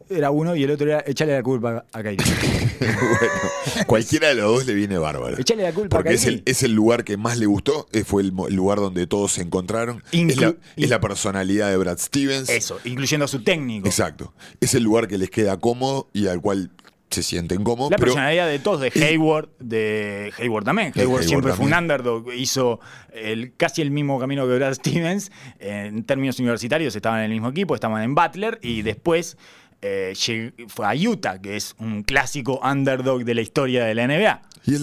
Era uno y el otro era echarle la culpa a Kyrie. bueno, cualquiera de los dos le viene bárbaro. Echarle la culpa Porque a es Kyrie. el, es el lugar que más le gustó, eh, fue el, lugar donde todos se encontraron. Inclu- es, la, es personalidad de Brad Stevens. Eso, incluyendo a su técnico. Exacto. Es el lugar que les queda cómodo y al cual se sienten cómodos. La pero personalidad de todos, de Hayward, de Hayward también. Hayward Hayward siempre fue un underdog, hizo el, casi el mismo camino que Brad Stevens. En términos universitarios estaban en el mismo equipo, estaban en Butler y después eh, fue a Utah, que es un clásico underdog de la historia de la NBA. Y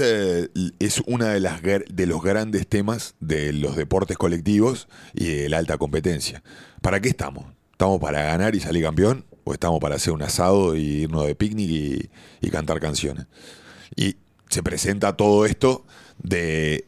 es, una de, de los grandes temas de los deportes colectivos y de la alta competencia. ¿Para qué estamos? ¿Estamos para ganar y salir campeón? ¿O estamos para hacer un asado y irnos de picnic y, cantar canciones? Y se presenta todo esto de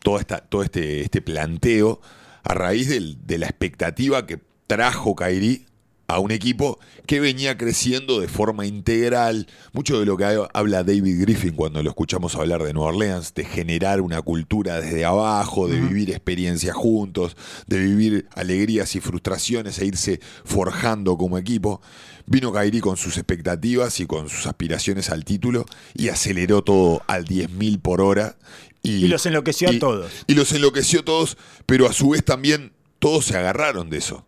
todo, esta, todo este, este planteo a raíz de la expectativa que trajo Kairi a un equipo que venía creciendo de forma integral. Mucho de lo que ha- habla David Griffin cuando lo escuchamos hablar de Nueva Orleans, de generar una cultura desde abajo, de vivir experiencias juntos, de vivir alegrías y frustraciones e irse forjando como equipo. Vino Kairi con sus expectativas y con sus aspiraciones al título y aceleró todo al 10.000 por hora. Y, Y los enloqueció a todos. Y los enloqueció a todos, pero a su vez también todos se agarraron de eso.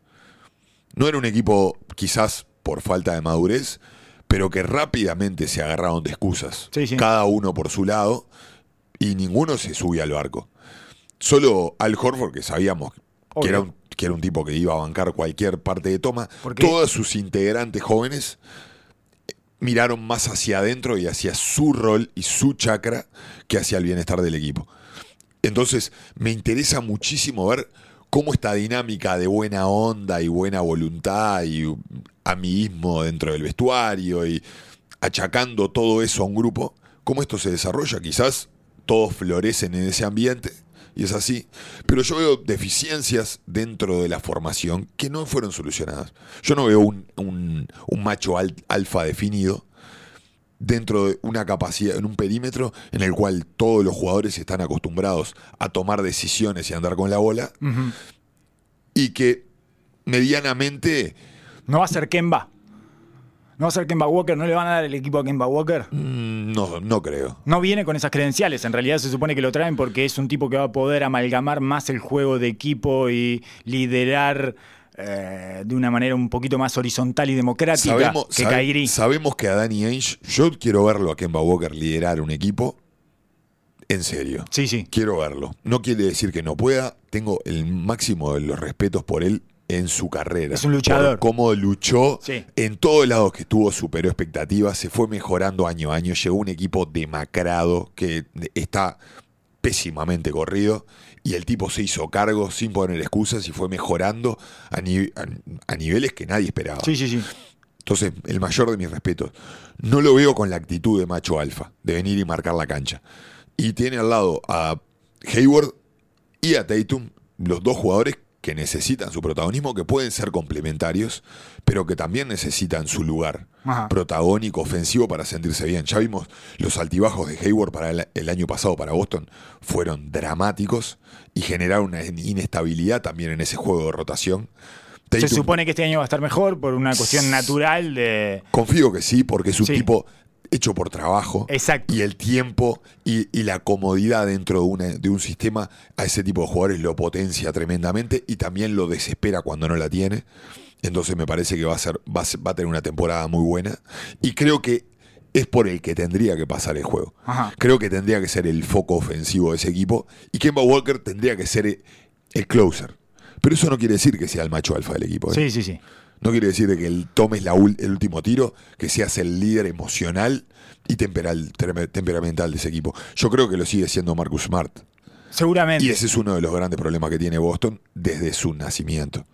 No era un equipo quizás por falta de madurez, pero que rápidamente se agarraron de excusas. Sí, sí. Cada uno por su lado y ninguno se subía al barco. Solo Al Horford, que sabíamos que era, un, que era un tipo que iba a bancar cualquier parte de toma, todos sus integrantes jóvenes eh, miraron más hacia adentro y hacia su rol y su chakra que hacia el bienestar del equipo. Entonces, me interesa muchísimo ver cómo esta dinámica de buena onda y buena voluntad y amiguismo dentro del vestuario y achacando todo eso a un grupo, cómo esto se desarrolla. Quizás todos florecen en ese ambiente y es así, pero yo veo deficiencias dentro de la formación que no fueron solucionadas. Yo no veo un, macho al- alfa definido dentro de una capacidad, en un perímetro en el cual todos los jugadores están acostumbrados a tomar decisiones y andar con la bola, y que medianamente No va a ser Kemba. No va a ser Kemba Walker. No le van a dar el equipo a Kemba Walker. mm, no, no creo. No viene con esas credenciales. En realidad se supone que lo traen porque es un tipo que va a poder amalgamar más el juego de equipo y liderar eh, de una manera un poquito más horizontal y democrática Sabemos, que sabe- Kyrie. sabemos que a Danny Ainge, yo quiero verlo a Kemba Walker liderar un equipo en serio. Sí, sí. Quiero verlo. No quiere decir que no pueda. Tengo el máximo de los respetos por él en su carrera. Es un luchador. Cómo luchó Sí. en todos lados que estuvo, superó expectativas, se fue mejorando año a año. Llegó un equipo demacrado que está pésimamente corrido. Y el tipo se hizo cargo sin poner excusas y fue mejorando a, ni- a- a niveles que nadie esperaba. Sí, sí, sí. Entonces, el mayor de mis respetos. No lo veo con la actitud de macho alfa, de venir y marcar la cancha. Y tiene al lado a Hayward y a Tatum, los dos jugadores que necesitan su protagonismo, que pueden ser complementarios, pero que también necesitan su lugar Ajá. protagónico, ofensivo para sentirse bien. Ya vimos los altibajos de Hayward para el, el año pasado para Boston, fueron dramáticos y generaron una inestabilidad también en ese juego de rotación Se Tatum- supone que este año va a estar mejor por una cuestión natural de. Confío que sí, porque es un Sí. tipo hecho por trabajo. Exacto. Y el tiempo y, y la comodidad dentro de, una- de un sistema a ese tipo de jugadores lo potencia tremendamente y también lo desespera cuando no la tiene. Entonces me parece que va a, ser, va a, ser- va a tener una temporada muy buena. Y creo que es por el que tendría que pasar el juego. Ajá. Creo que tendría que ser el foco ofensivo de ese equipo. Y Kemba Walker tendría que ser el, el closer. Pero eso no quiere decir que sea el macho alfa del equipo. ¿eh? Sí, sí, sí. No quiere decir de que tomes la ul- el último tiro, que seas el líder emocional y temperal- temperamental de ese equipo. Yo creo que lo sigue siendo Marcus Smart. Seguramente. Y ese es uno de los grandes problemas que tiene Boston desde su nacimiento.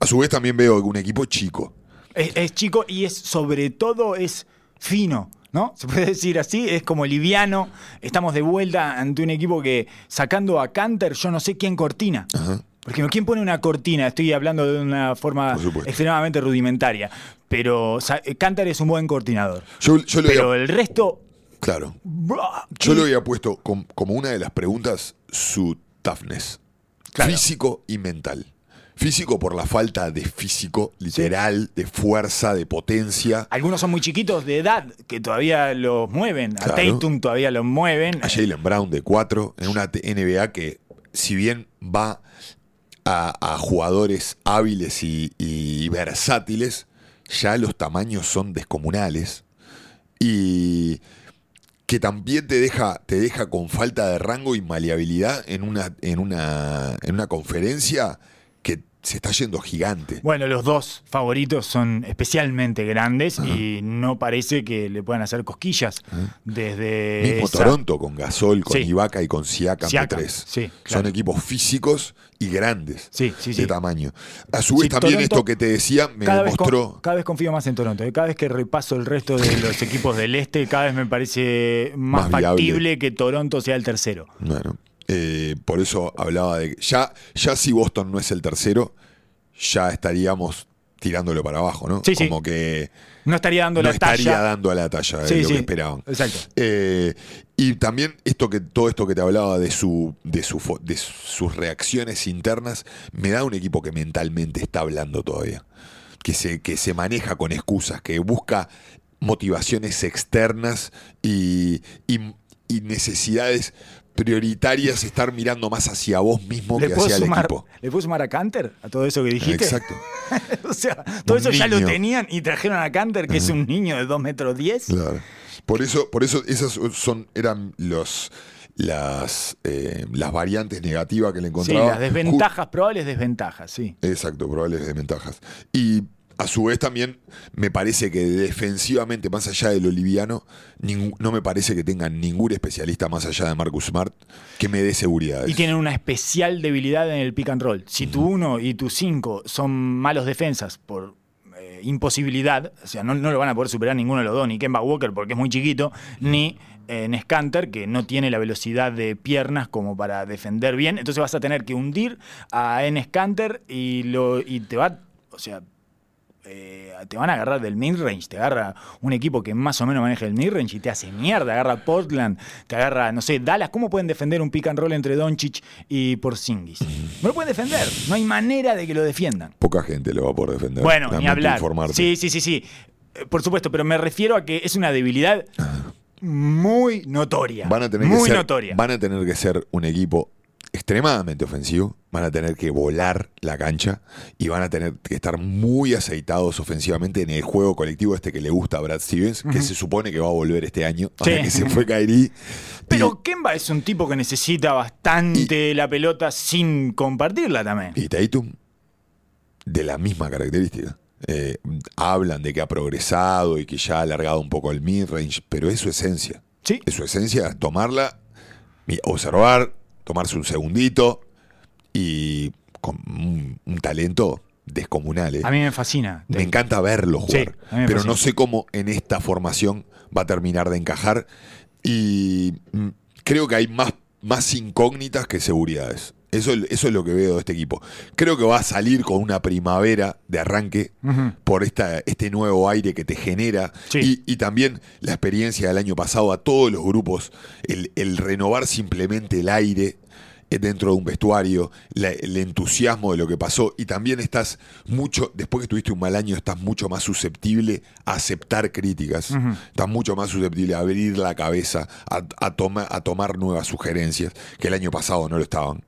A su vez también veo un equipo chico. Es, es chico y es sobre todo es fino, ¿no? Se puede decir así, es como liviano. Estamos de vuelta ante un equipo que sacando a Canter, yo no sé quién cortina. Ajá. Porque ¿quién pone una cortina? Estoy hablando de una forma extremadamente rudimentaria. Pero sa- Canter es un buen coordinador. Yo, yo lo Pero había, el resto. claro. Yo lo había puesto com- como una de las preguntas su toughness. Claro. Físico y mental. Físico por la falta de físico, literal, de fuerza, de potencia. Algunos son muy chiquitos de edad que todavía los mueven. A. Tatum todavía los mueven. a Jalen Brown de 4 en una NBA que, si bien va a, jugadores hábiles y, y versátiles, ya los tamaños son descomunales y que también te deja, te deja con falta de rango y maleabilidad en una, en una, en una conferencia se está yendo gigante. Bueno, los dos favoritos son especialmente grandes y no parece que le puedan hacer cosquillas desde Mismo esa- Toronto con Gasol, con Sí. Ibaka y con Siakam, Siakam, tres. sí, Son claro. equipos físicos y grandes Sí, de tamaño. A su vez también Toronto, esto que te decía me cada con- demostró... cada vez confío más en Toronto. ¿eh? Cada vez que repaso el resto de los equipos del este, cada vez me parece más, Más viable. factible que Toronto sea el tercero. Bueno, eh, por eso hablaba de que ya, ya si Boston no es el tercero, ya estaríamos tirándolo para abajo, ¿no? Sí, sí. Como que No estaría dando no la estaría talla. dando a la talla de Sí, lo que esperaban. Exacto. Eh, y también esto que todo esto que te hablaba de su de su de sus reacciones internas me da un equipo que mentalmente está hablando todavía que se que se maneja con excusas que busca motivaciones externas y, y- y necesidades prioritarias estar mirando más hacia vos mismo ¿Le que hacia el equipo ¿Le puedo sumar a Canter a todo eso que dijiste? exacto o sea, todo Un eso ya lo tenían y trajeron a Canter, que es un niño de 2 metros 10. Claro. Por eso, por eso esas son, eran los, las, eh, las variantes negativas que le Sí, encontraba. las desventajas, probables desventajas, sí. Exacto, probables desventajas. Y a su vez también me parece que defensivamente, más allá de lo liviano, no me parece que tengan ningún especialista más allá de Marcus Smart que me dé seguridad. Y tienen una especial debilidad en el pick and roll. Si tu 1 y tu 5 son malos defensas por eh, imposibilidad, o sea, no, no lo van a poder superar ninguno de los dos, ni Kemba Walker porque es muy chiquito, ni en Scanter que no tiene la velocidad de piernas como para defender bien. Entonces vas a tener que hundir a en Scanter y, lo, y te va, o sea, eh, te van a agarrar del midrange, te agarra un equipo que más o menos maneja el midrange y te hace mierda, agarra Portland, te agarra, no sé, Dallas, ¿cómo pueden defender un pick and roll entre Doncic y Porzingis? No lo pueden defender, no hay manera de que lo defiendan. Poca gente lo va a poder defender. Bueno, ni hablar. Sí, sí, sí, sí. Eh, Por supuesto, pero me refiero a que es una debilidad muy notoria. Van a tener muy que ser, notoria. Van a tener que ser un equipo extremadamente ofensivo, van a tener que volar la cancha y van a tener que estar muy aceitados ofensivamente en el juego colectivo este que le gusta a Brad Stevens, que se supone que va a volver este año, ahora Sí. que se fue Kyrie. Pero Kemba es un tipo que necesita bastante la pelota sin compartirla también. y, Tatum, de la misma característica. Eh, hablan de que ha progresado y que ya ha alargado un poco el mid-range, pero es su esencia. Sí. Es su esencia tomarla, observar, tomarse un segundito y con un, un talento descomunal. ¿eh? A mí me fascina. Me encanta verlo jugar, pero fascina. no sé cómo en esta formación va a terminar de encajar y mm, creo que hay más, más incógnitas que seguridades. Eso, es- eso es lo que veo de este equipo. Creo que va a salir con una primavera de arranque por esta, este nuevo aire que te genera Sí. y, y también la experiencia del año pasado a todos los grupos, el, el renovar simplemente el aire dentro de un vestuario, la- el entusiasmo de lo que pasó y también estás mucho, después que tuviste un mal año, estás mucho más susceptible a aceptar críticas, estás mucho más susceptible a abrir la cabeza, a, a toma- a tomar nuevas sugerencias, que el año pasado no lo estaban.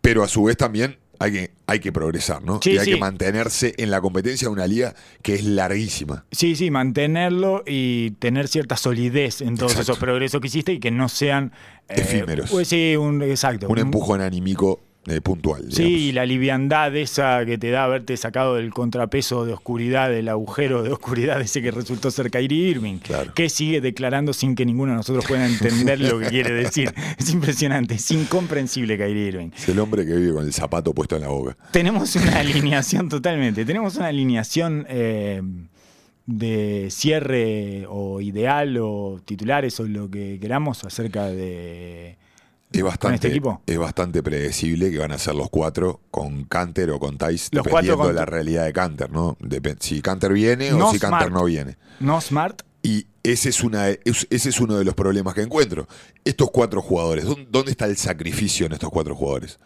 Pero a su vez también hay que, hay que progresar, ¿no? Sí, y hay sí. que mantenerse en la competencia de una liga que es larguísima. Sí, sí, mantenerlo y tener cierta solidez en todos Exacto. esos progresos que hiciste y que no sean eh, Efímeros. pues sí, un exacto. Un empujón anímico eh, puntual. Sí, y la liviandad esa que te da haberte sacado del contrapeso de oscuridad, del agujero de oscuridad ese que resultó ser Kyrie Irving, Claro. que sigue declarando sin que ninguno de nosotros pueda entender lo que quiere decir. Es impresionante, es incomprensible Kyrie Irving. Es el hombre que vive con el zapato puesto en la boca. Tenemos una alineación totalmente, tenemos una alineación eh, de cierre o ideal o titulares o lo que queramos acerca de... Es con bastante, este equipo. es bastante predecible que van a ser los cuatro con Canter o con Tice, Los dependiendo con- de la realidad de Canter, ¿no? Depen- si Canter viene No o si Canter no viene. No Smart, Y ese es, una, es- ese es uno de los problemas que encuentro. Estos cuatro jugadores, ¿dó- ¿dónde está el sacrificio en estos cuatro jugadores?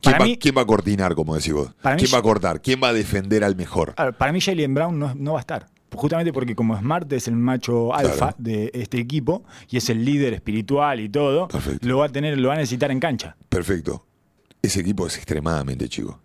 ¿Quién, va, mí- quién va a coordinar, como decís vos? Mí ¿Quién va a cortar? ¿Quién va a defender al mejor? Para mí Jalen Brown no, no va a estar. Justamente porque como Smart es el macho alfa de este equipo y es el líder espiritual y todo, Perfecto. lo va a tener, lo va a necesitar en cancha. Perfecto. Ese equipo es extremadamente chico.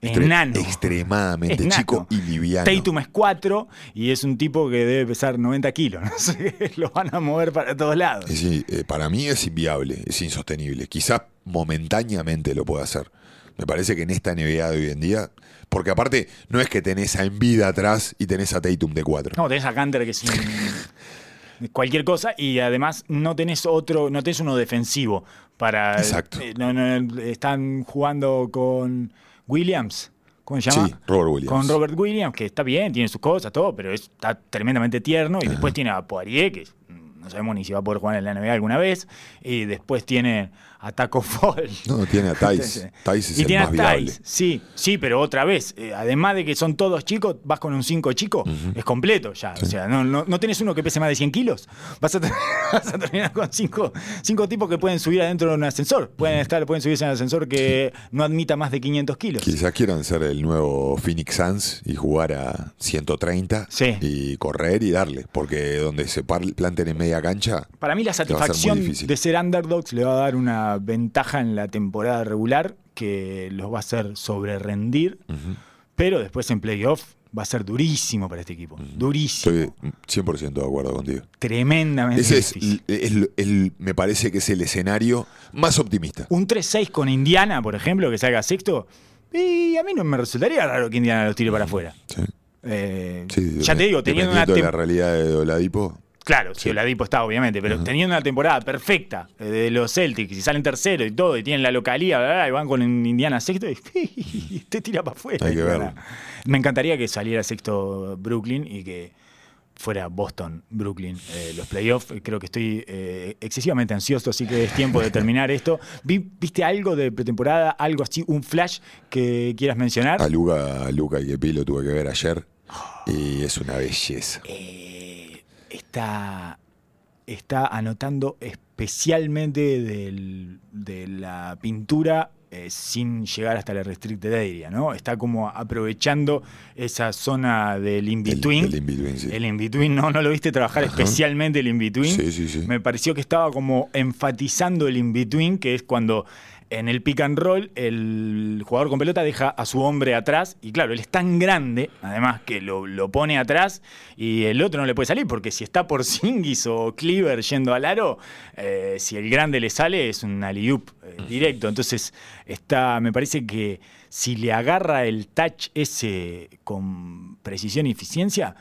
Enano. Extremadamente Enano. chico y liviano. Tatum es 4 y es un tipo que debe pesar 90 kilos. No sé, lo van a mover para todos lados. Eh, para mí es inviable, es insostenible. Quizás momentáneamente lo pueda hacer. Me parece que en esta NBA de hoy en día, porque aparte no es que tenés a Envida atrás y tenés a Tatum de 4. No, tenés a Canter que es un- cualquier cosa y además no tenés otro, no tenés uno defensivo para. Exacto. eh, no, no, están jugando con Williams. ¿Cómo se llama? Sí, Robert Williams. Con Robert Williams, que está bien, tiene sus cosas, todo, pero es- está tremendamente tierno. Y después tiene a Poirier, que no sabemos ni si va a poder jugar en la NBA alguna vez. Y después tiene a Taco Fall. No, tiene a Tice. Tice es y el tiene más a sí, sí, pero otra vez, eh, además de que son todos chicos, vas con un 5 chico, es completo ya. O sea, no, no, no tenés uno que pese más de 100 kilos. Vas a, ter- vas a terminar con cinco, cinco tipos que pueden subir adentro de un ascensor. Pueden, estar, pueden subirse en un ascensor que no admita más de 500 kilos. Quizás quieran ser el nuevo Phoenix Suns y jugar a 130 Sí. y correr y darle. Porque donde se planten en media cancha, Para mí la satisfacción de ser underdogs le va a dar una ventaja en la temporada regular que los va a hacer sobre rendir, pero después en playoff va a ser durísimo para este equipo. Durísimo. estoy 100% de acuerdo contigo. Tremendamente Ese es, difícil. el- el- me parece que es el escenario más optimista. Un 3-6 con Indiana, por ejemplo, que salga sexto, y a mí no me resultaría raro que Indiana los tire para afuera. Sí. Eh, Sí, ya te digo, teniendo una de la realidad de Oladipo, Claro, si Oladipo está, obviamente, pero teniendo una temporada perfecta eh, de los Celtics, y salen tercero y todo, y tienen la localía, bla, bla, y van con Indiana sexto, y te tira para afuera. Hay que verlo. Me encantaría que saliera sexto Brooklyn y que fuera Boston, Brooklyn, eh, los playoffs. Creo que estoy eh, excesivamente ansioso, así que es tiempo de terminar esto. Vi- ¿Viste algo de pretemporada, algo así, un flash que quieras mencionar? a Luca, a Luca y que lo tuve que ver ayer y es una belleza. eh, está, está anotando especialmente del- de la pintura eh, sin llegar hasta la restricted area, ¿no? Está como aprovechando esa zona del in-between. El- el in-between, sí. El in-between, ¿no? ¿No lo viste trabajar especialmente el in-between? Sí, sí, sí. Me pareció que estaba como enfatizando el in-between, que es cuando en el pick and roll el jugador con pelota deja a su hombre atrás y claro, él es tan grande, además que lo, lo pone atrás y el otro no le puede salir porque si está por Singis o Cleaver yendo al aro, eh, si el grande le sale es un alley-oop eh, directo. Entonces está, me parece que si le agarra el touch ese con precisión y eficiencia,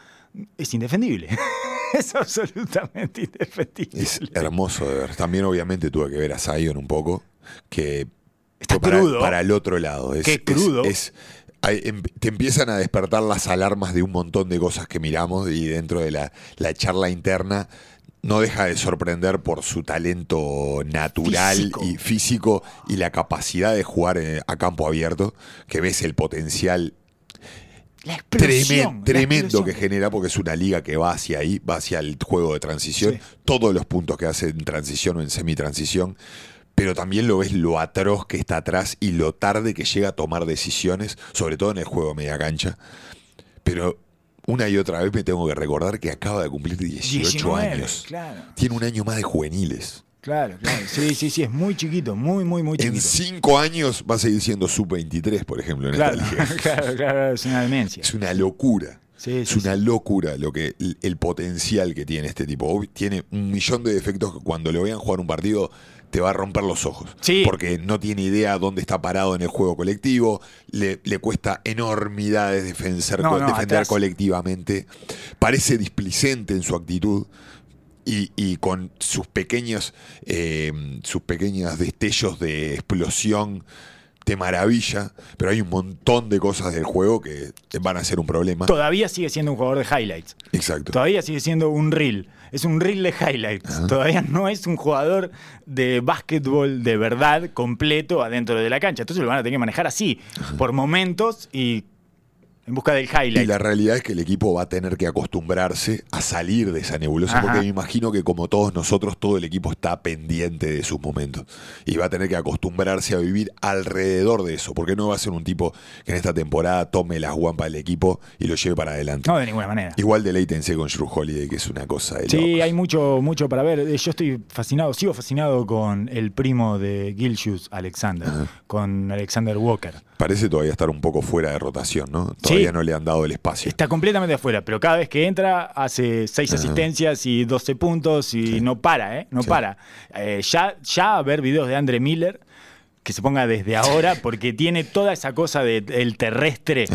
es indefendible. es absolutamente indefendible. Es hermoso de ver. También obviamente tuve que ver a Zion un poco, que Está para, crudo. para el otro lado. Es, Qué crudo. es- em- te empiezan a despertar las alarmas de un montón de cosas que miramos y dentro de la, la charla interna no deja de sorprender por su talento natural Físico. y físico y la capacidad de jugar eh, a campo abierto, que ves el potencial La la tremendo que genera porque es una liga que va hacia ahí, va hacia el juego de transición, Sí. todos los puntos que hace en transición o en semitransición, pero también lo ves lo atroz que está atrás y lo tarde que llega a tomar decisiones, sobre todo en el juego media cancha. Pero una y otra vez me tengo que recordar que acaba de cumplir 18 19, años. Claro, Tiene un año más de juveniles. claro, claro. Sí, sí, sí, es muy chiquito, muy, muy, muy En chiquito. cinco años va a seguir siendo sub-23, por ejemplo, en Claro, esta liga. claro, claro, es una demencia. Es una locura. Sí, Es sí, una sí. locura lo que el, el potencial que tiene este tipo. Tiene un millón de defectos que cuando le vean jugar un partido te va a romper los ojos. Sí. Porque no tiene idea dónde está parado en el juego colectivo. Le, le cuesta enormidades defender, No, no, defender atrás. colectivamente. Parece displicente en su actitud. Y, y con sus pequeños, eh, sus pequeños destellos de explosión te maravilla, pero hay un montón de cosas del juego que van a ser un problema. Todavía sigue siendo un jugador de highlights. Exacto. Todavía sigue siendo un reel. Es un reel de highlights. Todavía no es un jugador de básquetbol de verdad completo adentro de la cancha. Entonces lo van a tener que manejar así, por momentos y en busca del Y highlight. la realidad es que el equipo va a tener que acostumbrarse a salir de esa nebulosa, Ajá. porque me imagino que como todos nosotros, todo el equipo está pendiente de sus momentos. Y va a tener que acostumbrarse a vivir alrededor de eso, porque no va a ser un tipo que en esta temporada tome las guampas del equipo y lo lleve para adelante. No, de ninguna manera. Igual deleítense con Drew Holiday, que es una cosa de Sí, locos. hay mucho, mucho para ver. Eh, Yo estoy fascinado, sigo fascinado con el primo de Gilshus, Alexander, con Alexander Walker. Parece todavía estar un poco fuera de rotación, ¿no? Todavía No le han dado el espacio. Está completamente afuera, pero cada vez que entra hace seis asistencias y 12 puntos y no para, ¿eh? No para. Eh, ya, ya ver videos de Andre Miller, que se ponga desde ahora, porque tiene toda esa cosa de- del terrestre,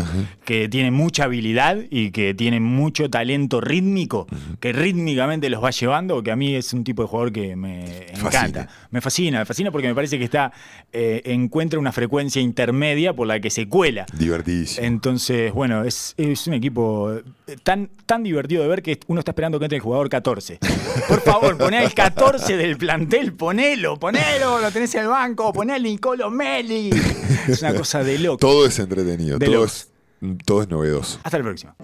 que tiene mucha habilidad y que tiene mucho talento rítmico, que rítmicamente los va llevando, que a mí es un tipo de jugador que me Fascina. encanta. Me fascina, me fascina porque me parece que está eh, encuentra una frecuencia intermedia por la que se cuela. Divertidísimo. Entonces, bueno, es, es un equipo eh, tan, tan divertido de ver que uno está esperando que entre el jugador 14. Por favor, poné al 14 del plantel, ponelo, ponelo, lo tenés en el banco, poné al Nicolo Meli. Es una cosa de loco. Todo es entretenido, De todo locos. es, todo es novedoso. Hasta la próxima.